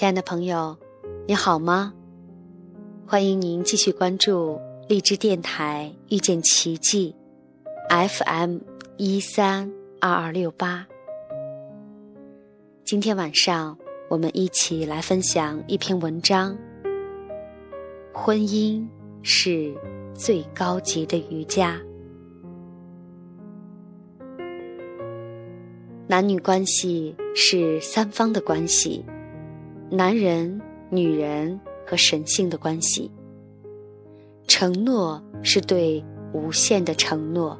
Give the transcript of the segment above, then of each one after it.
亲爱的朋友，你好吗？欢迎您继续关注荔枝电台遇见奇迹 FM 一三二二六八。今天晚上，我们一起来分享一篇文章：婚姻是最高级的瑜伽。男女关系是三方的关系。男人、女人和神性的关系。承诺是对无限的承诺，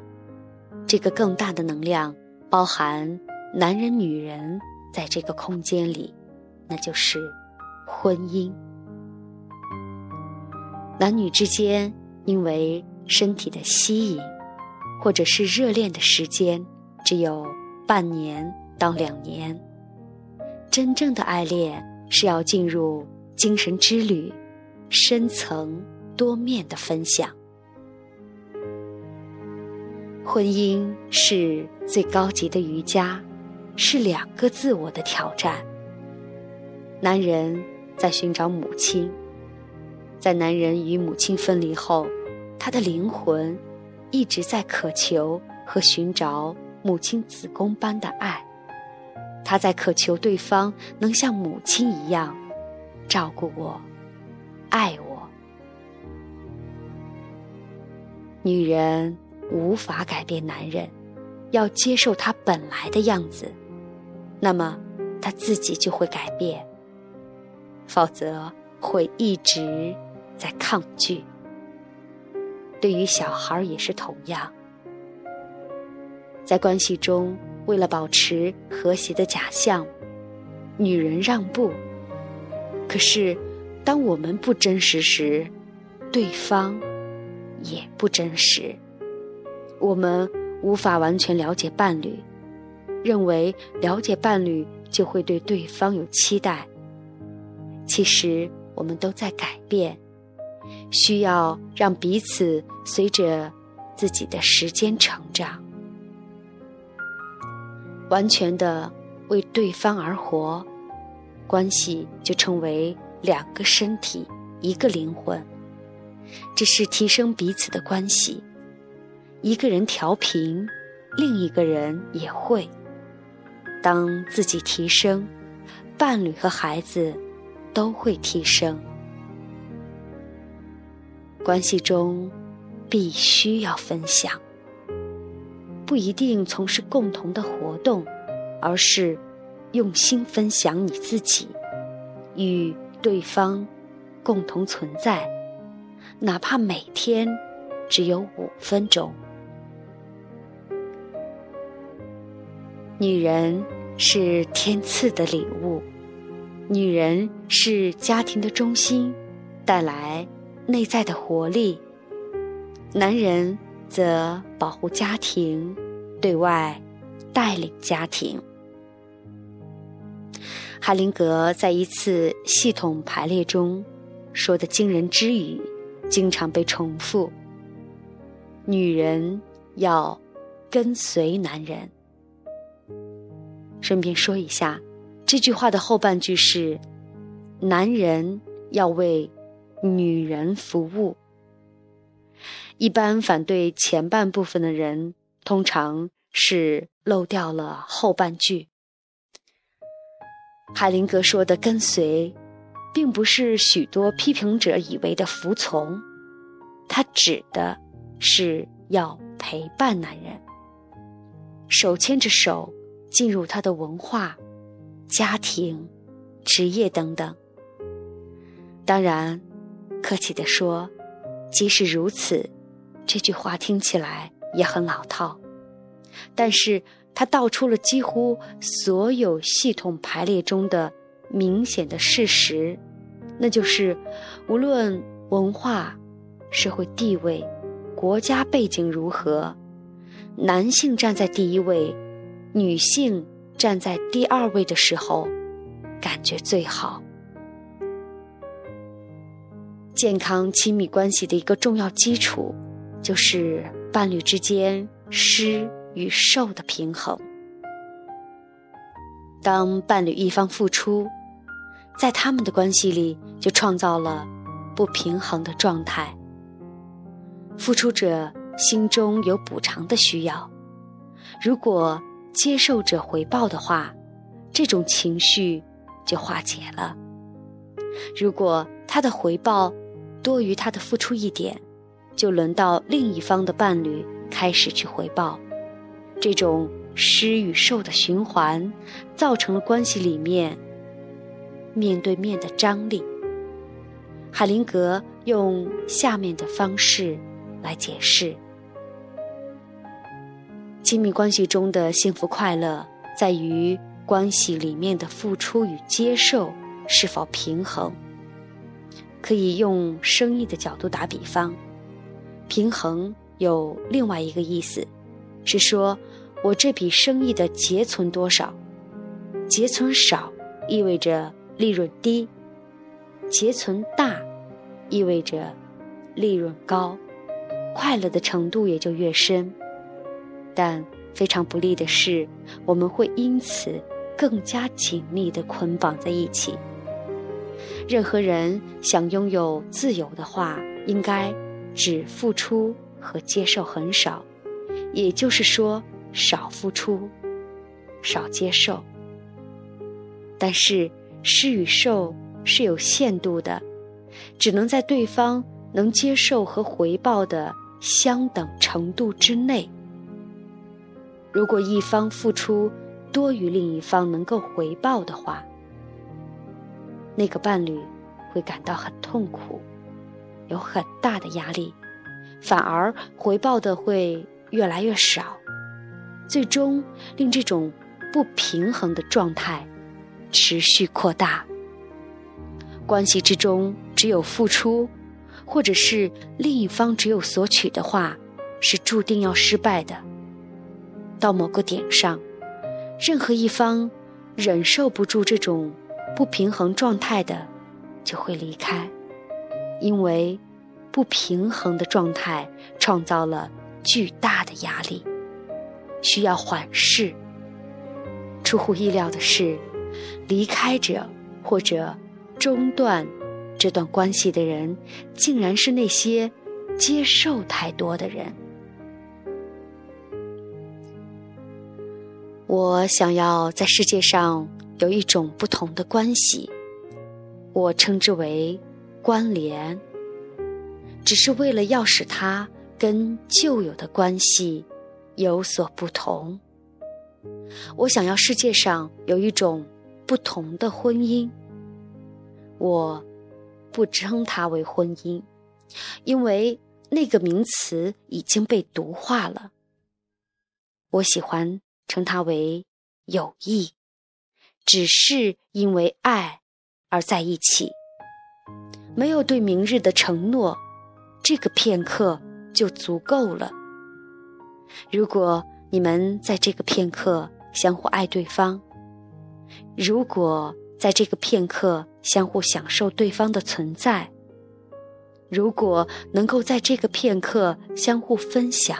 这个更大的能量包含男人、女人在这个空间里，那就是婚姻。男女之间因为身体的吸引，或者是热恋的时间只有半年到两年，真正的爱恋。是要进入精神之旅，深层多面的分享。婚姻是最高级的瑜伽，是两个自我的挑战。男人在寻找母亲，在男人与母亲分离后，他的灵魂一直在渴求和寻找母亲子宫般的爱。他在渴求对方能像母亲一样照顾我、爱我。女人无法改变男人，要接受他本来的样子，那么他自己就会改变，否则会一直在抗拒。对于小孩也是同样，在关系中。为了保持和谐的假象，女人让步。可是，当我们不真实时，对方也不真实。我们无法完全了解伴侣，认为了解伴侣就会对对方有期待。其实，我们都在改变，需要让彼此随着自己的时间成长。完全的为对方而活，关系就成为两个身体一个灵魂。这是提升彼此的关系。一个人调频，另一个人也会。当自己提升，伴侣和孩子都会提升。关系中必须要分享。不一定从事共同的活动，而是用心分享你自己，与对方共同存在，哪怕每天只有五分钟。女人是天赐的礼物，女人是家庭的中心，带来内在的活力。男人。则保护家庭，对外带领家庭。海灵格在一次系统排列中说的惊人之语，经常被重复：女人要跟随男人。顺便说一下，这句话的后半句是：男人要为女人服务。一般反对前半部分的人，通常是漏掉了后半句。海灵格说的“跟随”，并不是许多批评者以为的服从，他指的是要陪伴男人，手牵着手进入他的文化、家庭、职业等等。当然，客气地说，即使如此。这句话听起来也很老套，但是它道出了几乎所有系统排列中的明显的事实，那就是无论文化、社会地位、国家背景如何，男性站在第一位，女性站在第二位的时候，感觉最好。健康亲密关系的一个重要基础。就是伴侣之间施与受的平衡。当伴侣一方付出，在他们的关系里就创造了不平衡的状态。付出者心中有补偿的需要，如果接受者回报的话，这种情绪就化解了。如果他的回报多于他的付出一点，就轮到另一方的伴侣开始去回报。这种施与受的循环，造成了关系里面面对面的张力。海灵格用下面的方式来解释：亲密关系中的幸福快乐，在于关系里面的付出与接受是否平衡。可以用生意的角度打比方，平衡有另外一个意思，是说我这笔生意的结存多少，结存少意味着利润低，结存大意味着利润高，快乐的程度也就越深。但非常不利的是，我们会因此更加紧密地捆绑在一起。任何人想拥有自由的话，应该只付出和接受很少，也就是说，少付出，少接受。但是施与受是有限度的，只能在对方能接受和回报的相等程度之内。如果一方付出多于另一方能够回报的话，那个伴侣会感到很痛苦，有很大的压力，反而回报的会越来越少，最终令这种不平衡的状态持续扩大。关系之中只有付出，或者是另一方只有索取的话，是注定要失败的。到某个点上，任何一方忍受不住这种。不平衡状态的就会离开，因为不平衡的状态创造了巨大的压力，需要缓释。出乎意料的是，离开者或者中断这段关系的人，竟然是那些接受太多的人。我想要在世界上。有一种不同的关系，我称之为关联，只是为了要使它跟旧有的关系有所不同。我想要世界上有一种不同的婚姻，我不称它为婚姻，因为那个名词已经被毒化了。我喜欢称它为友谊。只是因为爱而在一起，没有对明日的承诺，这个片刻就足够了。如果你们在这个片刻相互爱对方，如果在这个片刻相互享受对方的存在，如果能够在这个片刻相互分享，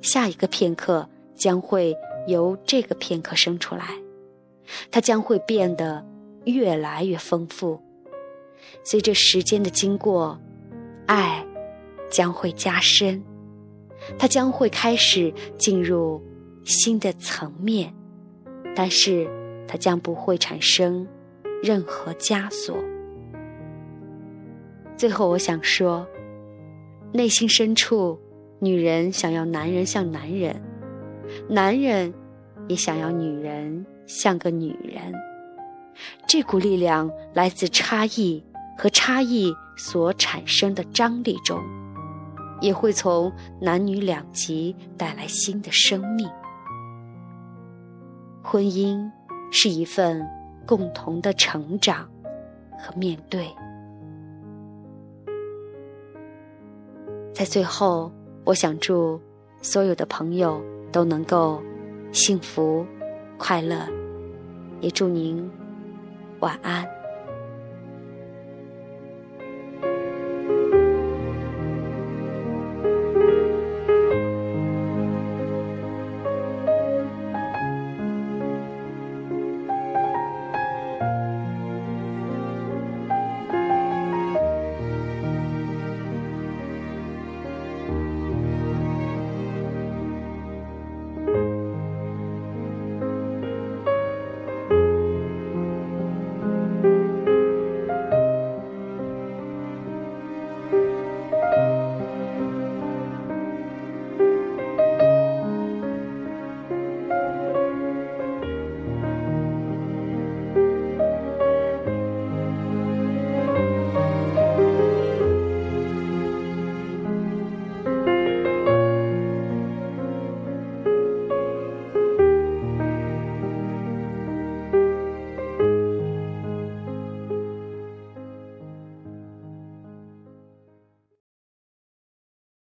下一个片刻将会由这个片刻生出来。它将会变得越来越丰富，随着时间的经过，爱将会加深，它将会开始进入新的层面，但是它将不会产生任何枷锁。最后，我想说，内心深处，女人想要男人像男人，男人也想要女人。像个女人，这股力量来自差异和差异所产生的张力中，也会从男女两极带来新的生命。婚姻是一份共同的成长和面对。在最后，我想祝所有的朋友都能够幸福。快乐，也祝您晚安。